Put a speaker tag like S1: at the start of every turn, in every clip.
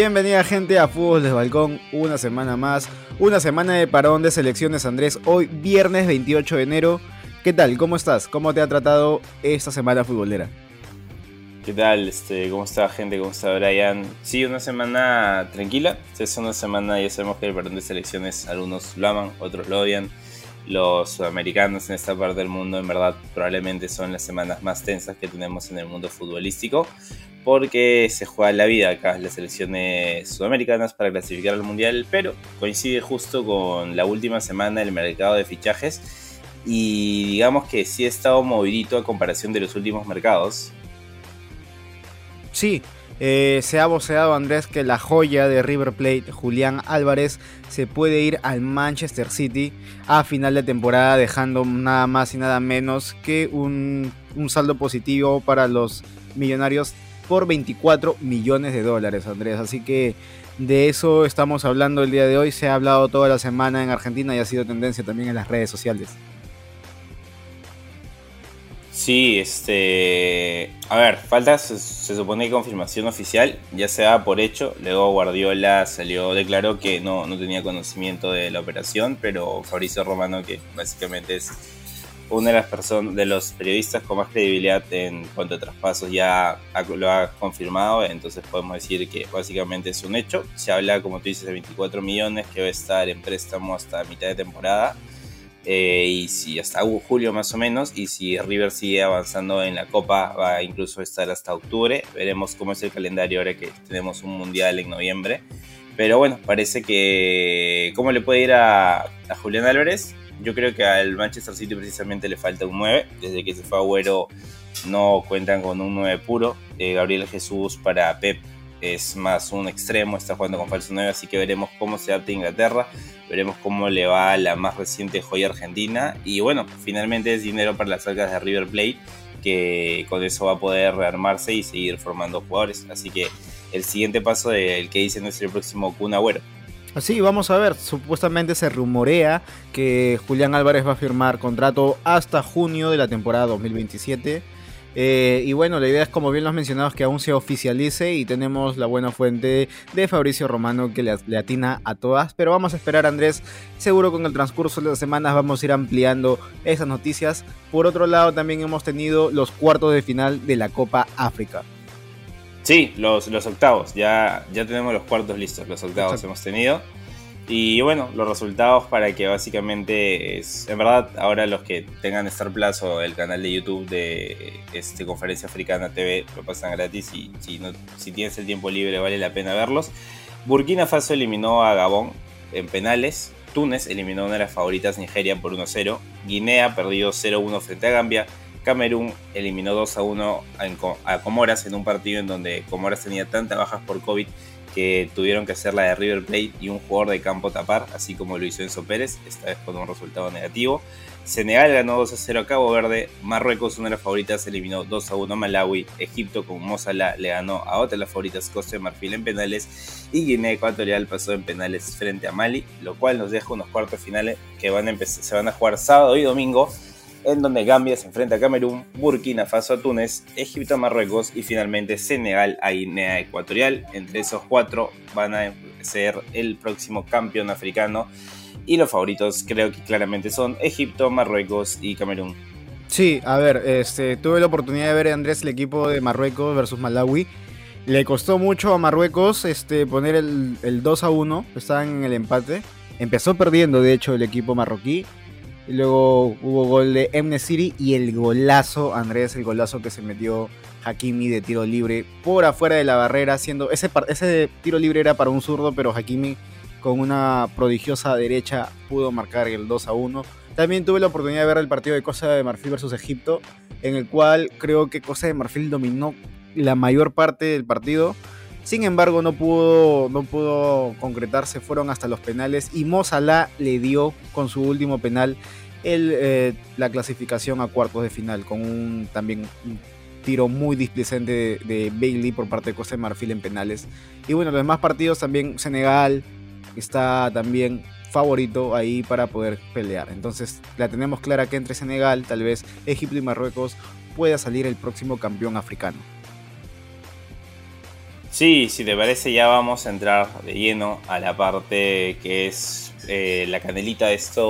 S1: Bienvenida gente a Fútbol de Balcón, una semana más, una semana de parón de selecciones Andrés, hoy viernes 28 de enero. ¿Qué tal? ¿Cómo estás? ¿Cómo te ha tratado esta semana futbolera?
S2: ¿Qué tal? Este, ¿Cómo está gente? ¿Cómo está Brian? Sí, una semana tranquila. Es una semana, ya sabemos que el parón de selecciones algunos lo aman, otros lo odian. Los sudamericanos en esta parte del mundo en verdad probablemente son las semanas más tensas que tenemos en el mundo futbolístico porque se juega la vida acá las selecciones sudamericanas para clasificar al mundial, pero coincide justo con la última semana del mercado de fichajes y digamos que sí ha estado movidito a comparación de los últimos mercados.
S1: Sí, eh, se ha voceado Andrés que la joya de River Plate, Julián Álvarez, se puede ir al Manchester City a final de temporada dejando nada más y nada menos que un, un saldo positivo para los millonarios por 24 millones de dólares, Andrés. Así que de eso estamos hablando el día de hoy. Se ha hablado toda la semana en Argentina y ha sido tendencia también en las redes sociales.
S2: Sí, este. A ver, falta, se, supone confirmación oficial, ya se da por hecho. Luego Guardiola salió, declaró que no, no tenía conocimiento de la operación, pero Fabricio Romano, que básicamente es una de las personas, de los periodistas con más credibilidad en cuanto a traspasos ya lo ha confirmado, entonces podemos decir que básicamente es un hecho. Se habla, como tú dices, de 24 millones que va a estar en préstamo hasta mitad de temporada. Eh, y si hasta julio más o menos, y si River sigue avanzando en la Copa, va a incluso estar hasta octubre. Veremos cómo es el calendario ahora que tenemos un Mundial en noviembre. Pero bueno, parece que... ¿Cómo le puede ir a, a Julián Álvarez? Yo creo que al Manchester City precisamente le falta un 9. Desde que se fue Agüero no cuentan con un 9 puro. Eh, Gabriel Jesús para Pep es más un extremo, está jugando con falso 9, así que veremos cómo se adapta Inglaterra, veremos cómo le va la más reciente joya argentina y bueno, finalmente es dinero para las arcas de River Plate que con eso va a poder rearmarse y seguir formando jugadores, así que el siguiente paso del que dicen es el próximo Kun Agüero.
S1: Así, vamos a ver, supuestamente se rumorea que Julián Álvarez va a firmar contrato hasta junio de la temporada 2027. Eh, y bueno, la idea es, como bien lo has mencionado, que aún se oficialice y tenemos la buena fuente de Fabricio Romano que le, le, atina a todas. Pero vamos a esperar, Andrés. Seguro con el transcurso de las semanas vamos a ir ampliando esas noticias. Por otro lado, también hemos tenido los cuartos de final de la Copa África.
S2: Sí, los, los octavos, ya, ya tenemos los cuartos listos, los octavos hemos tenido. Y bueno, los resultados para que básicamente es, en verdad, ahora los que tengan Star Plus o el canal de YouTube de este Conferencia Africana TV lo pasan gratis y si, no, si tienes el tiempo libre vale la pena verlos. Burkina Faso eliminó a Gabón en penales. Túnez eliminó una de las favoritas Nigeria por 1-0. Guinea perdió 0-1 frente a Gambia. Camerún eliminó 2 a 1 a Comoras en un partido en donde Comoras tenía tantas bajas por COVID que tuvieron que hacer la de River Plate y un jugador de campo tapar, así como lo hizo Enzo Pérez, esta vez con un resultado negativo. Senegal ganó 2 a 0 a Cabo Verde, Marruecos, una de las favoritas, eliminó 2 a 1 a Malawi, Egipto con Mozala le ganó a otra de las favoritas, Costa de Marfil en penales, y Guinea Ecuatorial pasó en penales frente a Mali, lo cual nos deja unos cuartos finales que se van a jugar sábado y domingo en donde Gambia se enfrenta a Camerún, Burkina Faso a Túnez, Egipto a Marruecos y finalmente Senegal a Guinea Ecuatorial. Entre esos cuatro van a ser el próximo campeón africano y los favoritos creo que claramente son Egipto, Marruecos y Camerún.
S1: Sí, a ver, este, tuve la oportunidad de ver Andrés el equipo de Marruecos versus Malawi. Le costó mucho a Marruecos este, poner el, el 2 a 1, estaban en el empate. Empezó perdiendo, de hecho, el equipo marroquí y luego hubo gol de Emne City y el golazo, Andrés, el golazo que se metió Hakimi de tiro libre por afuera de la barrera, haciendo ese, ese tiro libre era para un zurdo, pero Hakimi con una prodigiosa derecha pudo marcar el 2 a 1. También tuve la oportunidad de ver el partido de Costa de Marfil versus Egipto, en el cual creo que Costa de Marfil dominó la mayor parte del partido. Sin embargo, no pudo, no pudo concretarse, fueron hasta los penales y Mo le dio con su último penal eh, la clasificación a cuartos de final con un también un tiro muy displicente de, Bailey por parte de Costa de Marfil en penales. Y bueno, los demás partidos también Senegal está también favorito ahí para poder pelear. Entonces la tenemos clara que entre Senegal, tal vez Egipto y Marruecos pueda salir el próximo campeón africano.
S2: Sí, si te parece ya vamos a entrar de lleno a la parte que es eh, la canelita de esta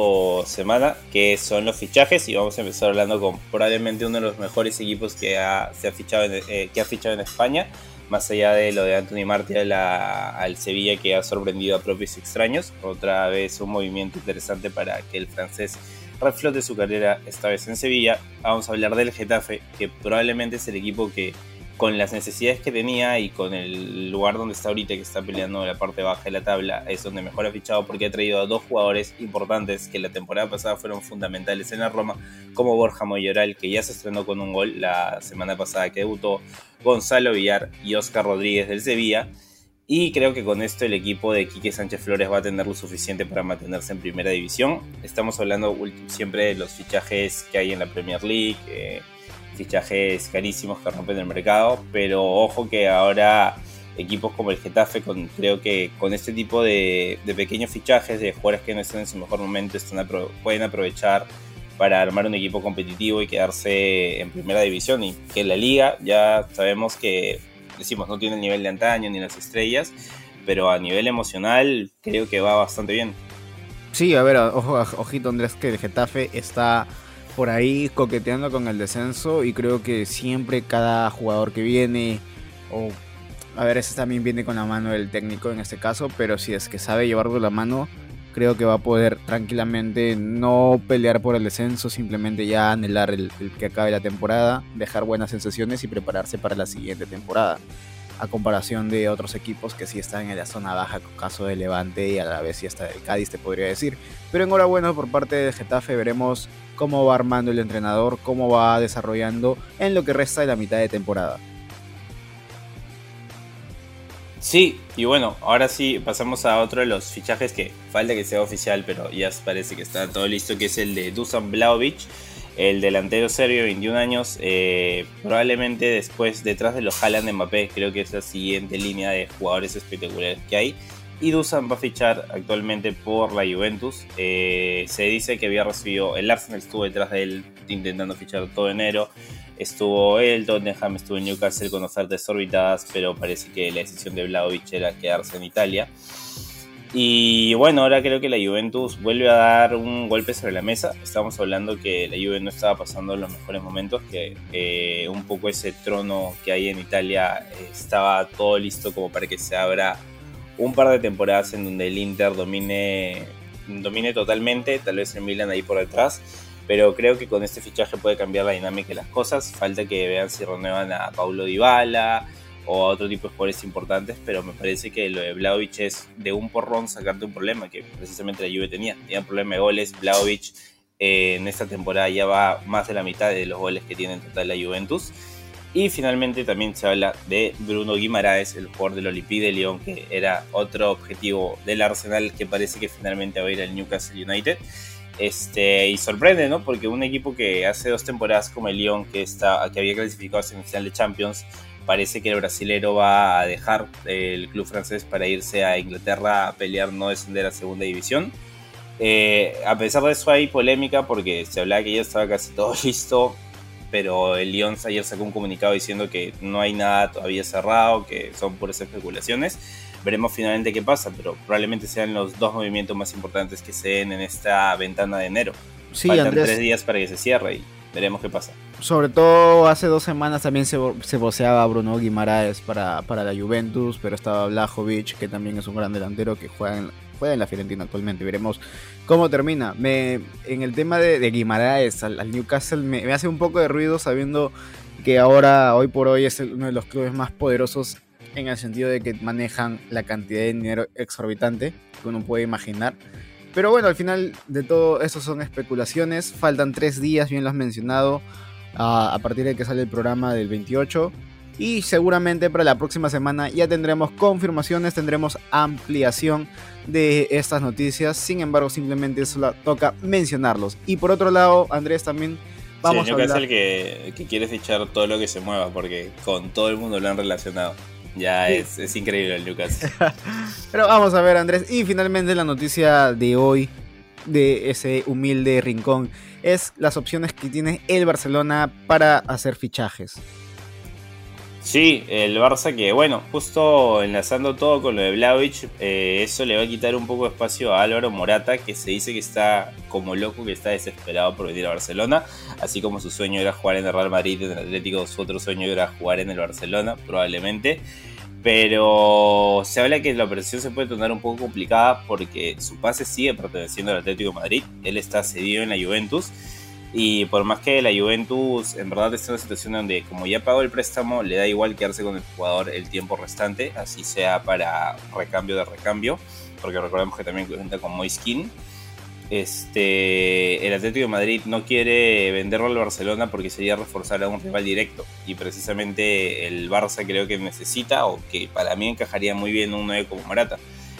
S2: semana, que son los fichajes y vamos a empezar hablando con probablemente uno de los mejores equipos que ha, se ha fichado en, eh, que ha fichado en España, más allá de lo de Anthony Marti al Sevilla que ha sorprendido a propios extraños, otra vez un movimiento interesante para que el francés reflote su carrera esta vez en Sevilla. Vamos a hablar del Getafe, que probablemente es el equipo que con las necesidades que tenía y con el lugar donde está ahorita, que está peleando en la parte baja de la tabla, es donde mejor ha fichado porque ha traído a dos jugadores importantes que la temporada pasada fueron fundamentales en la Roma, como Borja Moyoral, que ya se estrenó con un gol la semana pasada que debutó, Gonzalo Villar y Oscar Rodríguez del Sevilla. Y creo que con esto el equipo de Quique Sánchez Flores va a tener lo suficiente para mantenerse en primera división. Estamos hablando siempre de los fichajes que hay en la Premier League. Eh, fichajes carísimos que rompen el mercado, pero ojo que ahora equipos como el Getafe, con, creo que con este tipo de, pequeños fichajes de jugadores que no están en su mejor momento, pueden aprovechar para armar un equipo competitivo y quedarse en primera división y que la liga ya sabemos que, decimos, no tiene el nivel de antaño ni las estrellas, pero a nivel emocional creo que va bastante bien.
S1: Sí, a ver, ojo, ojito Andrés, que el Getafe está por ahí coqueteando con el descenso y creo que siempre cada jugador que viene o a ver, ese también viene con la mano del técnico en este caso, pero si es que sabe llevarlo de la mano, creo que va a poder tranquilamente no pelear por el descenso, simplemente ya anhelar el, el, que acabe la temporada, dejar buenas sensaciones y prepararse para la siguiente temporada. A comparación de otros equipos que sí están en la zona baja, caso de Levante y a la vez sí está el Cádiz, te podría decir. Pero enhorabuena por parte de Getafe, veremos cómo va armando el entrenador, cómo va desarrollando en lo que resta de la mitad de temporada.
S2: Sí, y bueno, ahora sí pasamos a otro de los fichajes que falta que sea oficial, pero ya parece que está todo listo, que es el de Dusan Blaovic, el delantero serbio, 21 años, eh, probablemente después, detrás de los Haaland Mbappé, creo que es la siguiente línea de jugadores espectaculares que hay. Y Dusan va a fichar actualmente por la Juventus. Eh, se dice que había recibido. El Arsenal estuvo detrás de él intentando fichar todo enero. Estuvo el Tottenham, estuvo en Newcastle con ofertas orbitadas, pero parece que la decisión de Vlaovic era quedarse en Italia. Y bueno, ahora creo que la Juventus vuelve a dar un golpe sobre la mesa. Estamos hablando que la Juve no estaba pasando los mejores momentos, que un poco ese trono que hay en Italia estaba todo listo como para que se abra un par de temporadas en donde el Inter domine, domine totalmente, tal vez el Milan ahí por detrás, pero creo que con este fichaje puede cambiar la dinámica de las cosas. Falta que vean si renuevan a Paulo Dybala o a otro tipo de jugadores importantes, pero me parece que lo de Vlaovic es de un porrón sacarte un problema que precisamente la Juve tenía. Tenía un problema de goles, Vlaovic eh, en esta temporada ya va más de la mitad de los goles que tiene en total la Juventus. Y finalmente también se habla de Bruno Guimaraes, el jugador del Olympique de Lyon, que era otro objetivo del Arsenal que parece que finalmente va a ir al Newcastle United. Este, y sorprende, ¿no? Porque un equipo que hace dos temporadas como el Lyon, que, está, que había clasificado a semifinal de Champions, parece que el brasilero va a dejar el club francés para irse a Inglaterra a pelear no descender a segunda división. Eh, a pesar de eso hay polémica porque se hablaba que ya estaba casi todo listo pero el Lyon ayer sacó un comunicado diciendo que no hay nada todavía cerrado, que son puras especulaciones. Veremos finalmente qué pasa, pero probablemente sean los dos movimientos más importantes que se den en esta ventana de enero. Sí, Faltan tres días para que se cierre y veremos qué pasa.
S1: Sobre todo hace dos semanas también se, se voceaba Bruno Guimaraes para, para la Juventus, pero estaba Blajovic, que también es un gran delantero que juega en, juega en la Fiorentina actualmente. Veremos cómo termina. Me, en el tema de, de Guimaraes al, Newcastle me, hace un poco de ruido sabiendo que ahora, hoy por hoy, es uno de los clubes más poderosos en el sentido de que manejan la cantidad de dinero exorbitante que uno puede imaginar. Pero bueno, al final de todo eso son especulaciones. Faltan tres días, bien lo has mencionado, a, a partir de que sale el programa del 28 y seguramente para la próxima semana ya tendremos confirmaciones, tendremos ampliación de estas noticias. Sin embargo, simplemente solo toca mencionarlos. Y por otro lado, Andrés también vamos
S2: a hablar... es el que, que quiere fichar todo lo que se mueva porque con todo el mundo lo han relacionado. Ya es, es, increíble el Lucas.
S1: Pero vamos a ver, Andrés. Y finalmente la noticia de hoy, de ese humilde rincón, es las opciones que tiene el Barcelona para hacer fichajes.
S2: Sí, el Barça que, bueno, justo enlazando todo con lo de Vlaovic, eh, eso le va a quitar un poco de espacio a Álvaro Morata, que se dice que está como loco, que está desesperado por venir a Barcelona, así como su sueño era jugar en el Real Madrid, en el Atlético, su otro sueño era jugar en el Barcelona, probablemente. Pero se habla que la operación se puede tornar un poco complicada porque su pase sigue perteneciendo al Atlético Madrid, él está cedido en la Juventus y por más que la Juventus en verdad está en una situación donde como ya pagó el préstamo, le da igual quedarse con el jugador el tiempo restante, así sea para recambio de recambio, porque recordemos que también cuenta con Moiskin. Este, el Atlético de Madrid no quiere venderlo al Barcelona porque sería reforzar a un rival directo. Y precisamente el Barça creo que necesita, o que para mí encajaría muy bien un 9 como Morata.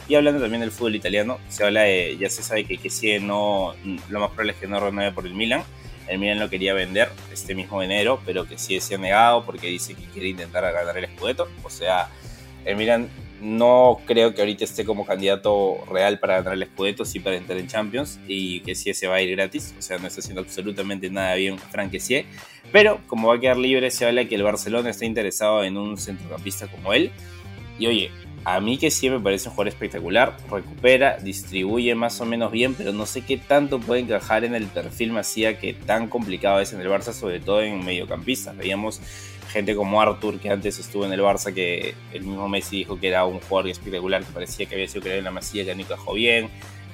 S2: Y hablando también del fútbol italiano, se habla de, ya se sabe que, si no, lo más probable es que no renueve por el Milan el Milan lo quería vender este mismo enero, pero que se ha negado porque dice que quiere intentar ganar el Scudetto. O sea, el Milan no creo que ahorita esté como candidato real para ganar el Scudetto, sí para entrar en Champions y que sí se va a ir gratis. O sea, no está haciendo absolutamente nada bien Frank Pero como va a quedar libre, se habla que el Barcelona está interesado en un centrocampista como él. Y oye, a mí que sí me parece un jugador espectacular, recupera, distribuye más o menos bien, pero no sé qué tanto puede encajar en el perfil Macía que tan complicado es en el Barça, sobre todo en mediocampistas. Veíamos gente como Arthur, que antes estuvo en el Barça, que el mismo Messi dijo que era un jugador espectacular, que parecía que había sido creado en la Masía, que no encajó bien.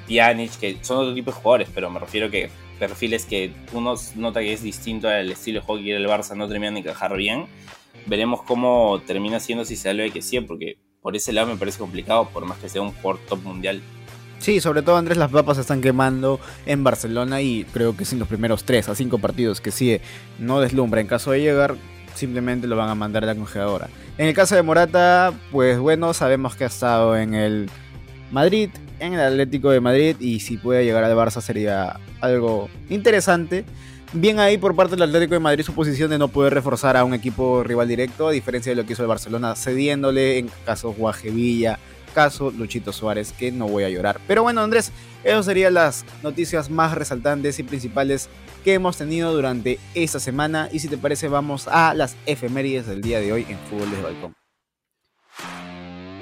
S2: Pjanic, que son otro tipo de jugadores, pero me refiero que perfiles que uno nota que es distinto al estilo de juego que el Barça no terminan de encajar bien. Veremos cómo termina siendo si se de que sí, porque por ese lado me parece complicado, por más que sea un jugador top mundial.
S1: Sí, sobre todo Andrés, las papas se están quemando en Barcelona y creo que sin los primeros 3 a 5 partidos que sigue no deslumbra. En caso de llegar, simplemente lo van a mandar a la congeladora. En el caso de Morata, pues bueno, sabemos que ha estado en el Madrid, en el Atlético de Madrid y si puede llegar al Barça sería algo interesante. Bien ahí por parte del Atlético de Madrid su posición de no poder reforzar a un equipo rival directo, a diferencia de lo que hizo el Barcelona, cediéndole en caso Guajevilla, caso Luchito Suárez, que no voy a llorar. Pero bueno, Andrés, esas serían las noticias más resaltantes y principales que hemos tenido durante esta semana. Y si te parece, vamos a las efemérides del día de hoy en Fútbol de Balcón.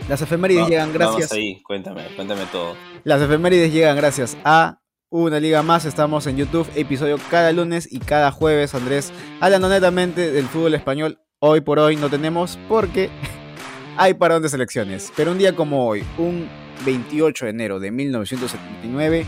S1: Las efemérides llegan gracias.
S2: Vamos ahí, cuéntame, cuéntame todo.
S1: Las efemérides llegan gracias a una liga más. Estamos en YouTube, episodio cada lunes y cada jueves, Andrés. Hablando netamente del fútbol español, hoy por hoy no tenemos porque hay parón de selecciones. Pero un día como hoy, un 28 de enero de 1979,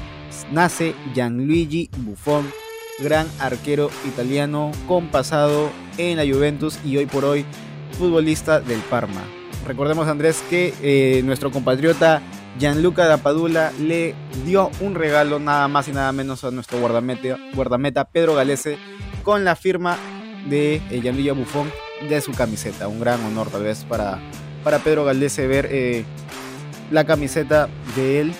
S1: nace Gianluigi Buffon, gran arquero italiano con pasado en la Juventus y hoy por hoy futbolista del Parma. Recordemos Andrés que eh, nuestro compatriota Gianluca Dapadula le dio un regalo nada más y nada menos a nuestro guardameta, guardameta Pedro Galese con la firma de eh, Gianluca Buffon de su camiseta. Un gran honor tal vez para, para Pedro Galese ver eh, la camiseta de él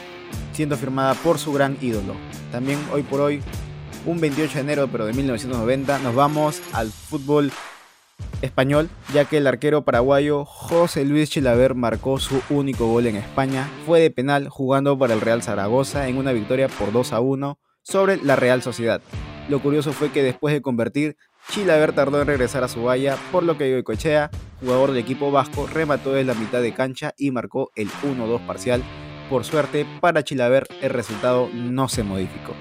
S1: siendo firmada por su gran ídolo. También hoy por hoy, un 28 de enero pero de 1990, nos vamos al fútbol español, ya que el arquero paraguayo José Luis Chilaver marcó su único gol en España. Fue de penal jugando para el Real Zaragoza en una victoria por 2 a 1 sobre la Real Sociedad. Lo curioso fue que después de convertir, Chilaver tardó en regresar a su valla, por lo que Cochea, jugador del equipo vasco, remató desde la mitad de cancha y marcó el 1-2 parcial. Por suerte, para Chilaver el resultado no se modificó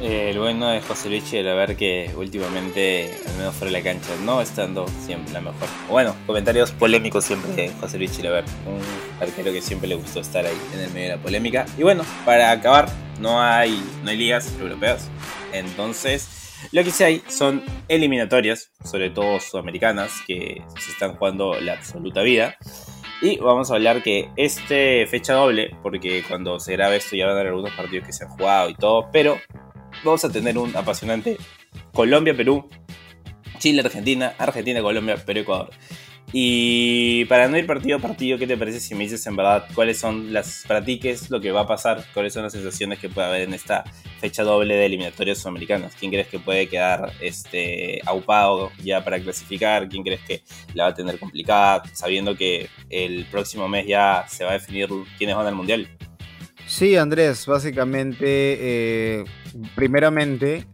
S2: el bueno de José Luis era ver que últimamente, al menos fuera de la cancha, no estando siempre la mejor. Bueno, comentarios polémicos siempre de José Luis Chilaver, un arquero que siempre le gustó estar ahí en el medio de la polémica. Y bueno, para acabar, no hay, no hay ligas europeas, entonces lo que sí hay son eliminatorias, sobre todo sudamericanas, que se están jugando la absoluta vida. Y vamos a hablar que este fecha doble, porque cuando se grabe esto ya van a haber algunos partidos que se han jugado y todo, pero vamos a tener un apasionante Colombia-Perú, Chile-Argentina, Argentina-Colombia, Perú-Ecuador. Y para no ir partido a partido, ¿qué te parece si me dices en verdad cuáles son las practiques, lo que va a pasar, cuáles son las sensaciones que puede haber en esta fecha doble de eliminatorias sudamericanas? ¿Quién crees que puede quedar este, aupado ya para clasificar? ¿Quién crees que la va a tener complicada, sabiendo que el próximo mes ya se va a definir quiénes van al mundial?
S1: Sí, Andrés, básicamente, eh, primeramente,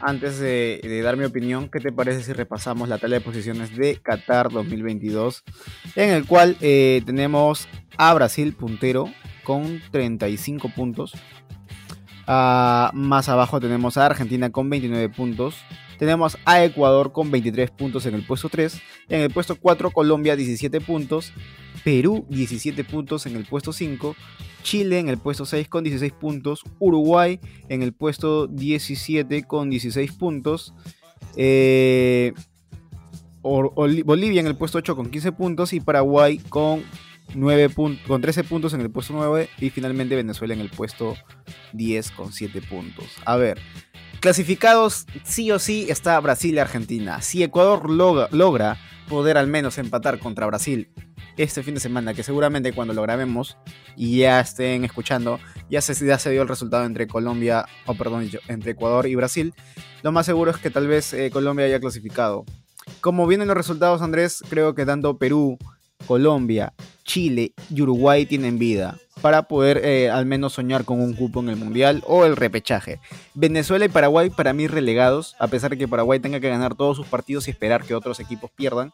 S1: antes de, dar mi opinión, ¿qué te parece si repasamos la tabla de posiciones de Qatar 2022? En el cual eh, tenemos a Brasil puntero con 35 puntos. Ah, más abajo tenemos a Argentina con 29 puntos. Tenemos a Ecuador con 23 puntos en el puesto 3. En el puesto 4 Colombia 17 puntos. Perú 17 puntos en el puesto 5. Chile en el puesto 6 con 16 puntos. Uruguay en el puesto 17 con 16 puntos. Eh, Bolivia en el puesto 8 con 15 puntos. Y Paraguay con, 9 con 13 puntos en el puesto 9. Y finalmente Venezuela en el puesto 10 con 7 puntos. A ver. Clasificados sí o sí está Brasil y Argentina. Si Ecuador logra, logra poder al menos empatar contra Brasil este fin de semana, que seguramente cuando lo grabemos y ya estén escuchando, ya se, ya dio el resultado entre Colombia, o perdón, entre Ecuador y Brasil, lo más seguro es que tal vez eh, Colombia haya clasificado. Como vienen los resultados, Andrés, creo que tanto Perú, Colombia, Chile y Uruguay tienen vida para poder eh, al menos soñar con un cupo en el Mundial o el repechaje. Venezuela y Paraguay para mí relegados, a pesar de que Paraguay tenga que ganar todos sus partidos y esperar que otros equipos pierdan.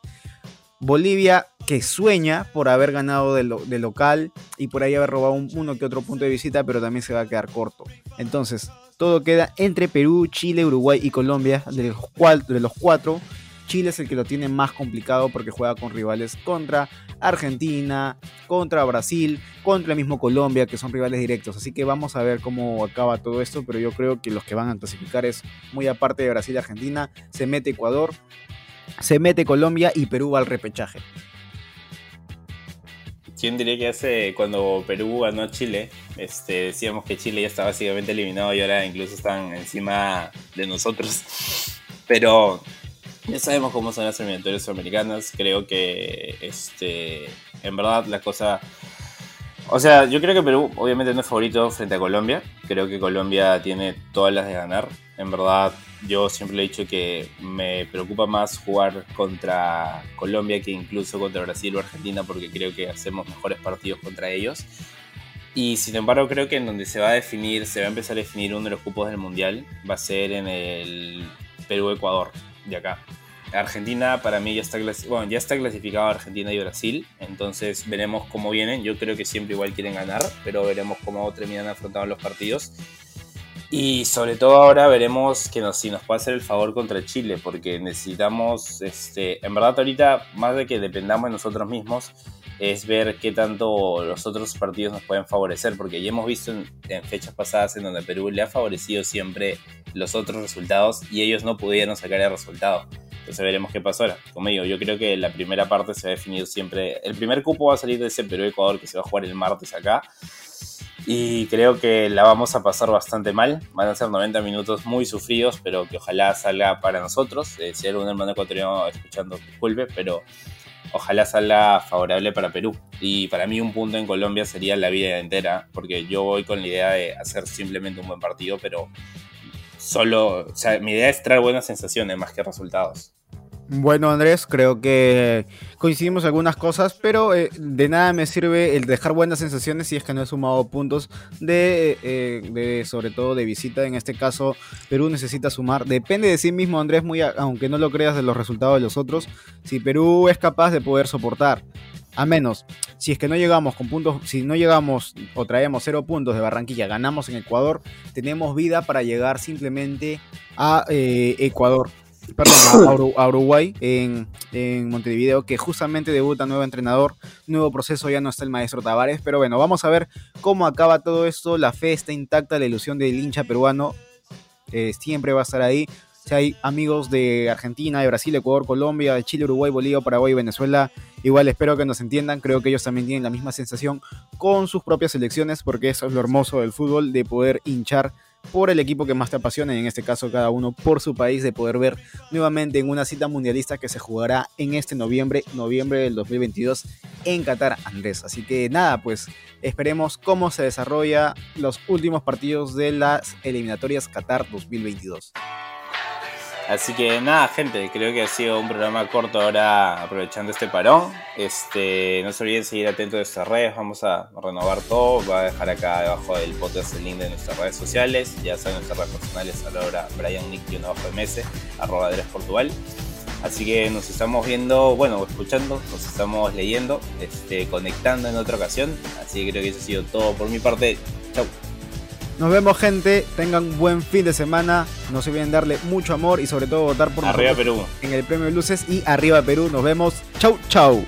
S1: Bolivia que sueña por haber ganado de, local y por ahí haber robado uno que otro punto de visita, pero también se va a quedar corto. Entonces, todo queda entre Perú, Chile, Uruguay y Colombia. De los, de los cuatro, Chile es el que lo tiene más complicado porque juega con rivales contra Argentina, contra Brasil, contra el mismo Colombia, que son rivales directos. Así que vamos a ver cómo acaba todo esto, pero yo creo que los que van a clasificar es muy aparte de Brasil y Argentina, se mete Ecuador, se mete Colombia y Perú va al repechaje.
S2: ¿Quién diría que hace cuando Perú ganó a Chile? Este, decíamos que Chile ya está básicamente eliminado y ahora incluso están encima de nosotros. Pero ya sabemos cómo son las eliminatorias americanas. Creo que este, en verdad la cosa. O sea, yo creo que Perú obviamente no es favorito frente a Colombia. Creo que Colombia tiene todas las de ganar. En verdad, yo siempre he dicho que me preocupa más jugar contra Colombia que incluso contra Brasil o Argentina porque creo que hacemos mejores partidos contra ellos. Y sin embargo creo que en donde se va a definir, se va a empezar a definir uno de los cupos del Mundial, va a ser en el Perú-Ecuador, de acá. Argentina para mí ya está, bueno, ya está clasificado Argentina y Brasil, entonces veremos cómo vienen. Yo creo que siempre igual quieren ganar, pero veremos cómo terminan afrontando los partidos. Y sobre todo ahora veremos que nos, si nos puede hacer el favor contra Chile, porque necesitamos, este, en verdad ahorita, más de que dependamos de nosotros mismos, es ver qué tanto los otros partidos nos pueden favorecer, porque ya hemos visto en, fechas pasadas en donde Perú le ha favorecido siempre los otros resultados y ellos no pudieron sacar el resultado. Entonces veremos qué pasa ahora. Como digo, yo creo que la primera parte se va a definir siempre. El primer cupo va a salir de ese Perú-Ecuador que se va a jugar el martes acá y creo que la vamos a pasar bastante mal. Van a ser 90 minutos muy sufridos, pero que ojalá salga para nosotros. Eh, si hay algún hermano ecuatoriano escuchando, disculpe, pero ojalá salga favorable para Perú. Y para mí un punto en Colombia sería la vida entera, porque yo voy con la idea de hacer simplemente un buen partido, pero solo, o sea, mi idea es traer buenas sensaciones más que resultados.
S1: Bueno, Andrés, creo que coincidimos algunas cosas, pero eh, de nada me sirve el dejar buenas sensaciones si es que no he sumado puntos de, eh, de, sobre todo de visita. En este caso, Perú necesita sumar. Depende de sí mismo, Andrés, muy aunque no lo creas de los resultados de los otros. Si Perú es capaz de poder soportar, a menos, si es que no llegamos con puntos, si no llegamos o traemos cero puntos de Barranquilla, ganamos en Ecuador, tenemos vida para llegar simplemente a eh, Ecuador perdón, a, Uruguay en, Montevideo, que justamente debuta nuevo entrenador, nuevo proceso, ya no está el maestro Tavares, pero bueno, vamos a ver cómo acaba todo esto, la fe está intacta, la ilusión del hincha peruano eh, siempre va a estar ahí. Si hay amigos de Argentina, de Brasil, Ecuador, Colombia, de Chile, Uruguay, Bolivia, Paraguay y Venezuela, igual espero que nos entiendan, creo que ellos también tienen la misma sensación con sus propias selecciones, porque eso es lo hermoso del fútbol, de poder hinchar por el equipo que más te apasiona, en este caso cada uno por su país, de poder ver nuevamente en una cita mundialista que se jugará en este noviembre, noviembre del 2022 en Qatar, Andrés. Así que nada, pues esperemos cómo se desarrolla los últimos partidos de las eliminatorias Qatar 2022.
S2: Así que nada, gente, creo que ha sido un programa corto ahora aprovechando este parón. Este, no se olviden seguir atentos a nuestras redes, vamos a renovar todo. Va a dejar acá debajo del podcast el link de nuestras redes sociales. Ya saben nuestras redes personales ahora Brian Nick MS, arroba Portugal. Así que nos estamos viendo, bueno, escuchando, nos estamos leyendo, este, conectando en otra ocasión. Así que creo que eso ha sido todo por mi parte. Chau.
S1: Nos vemos, gente. Tengan buen fin de semana. No se olviden darle mucho amor y sobre todo votar por
S2: Arriba Perú.
S1: en el Premio de Luces y Arriba Perú. Nos vemos. Chau, chau.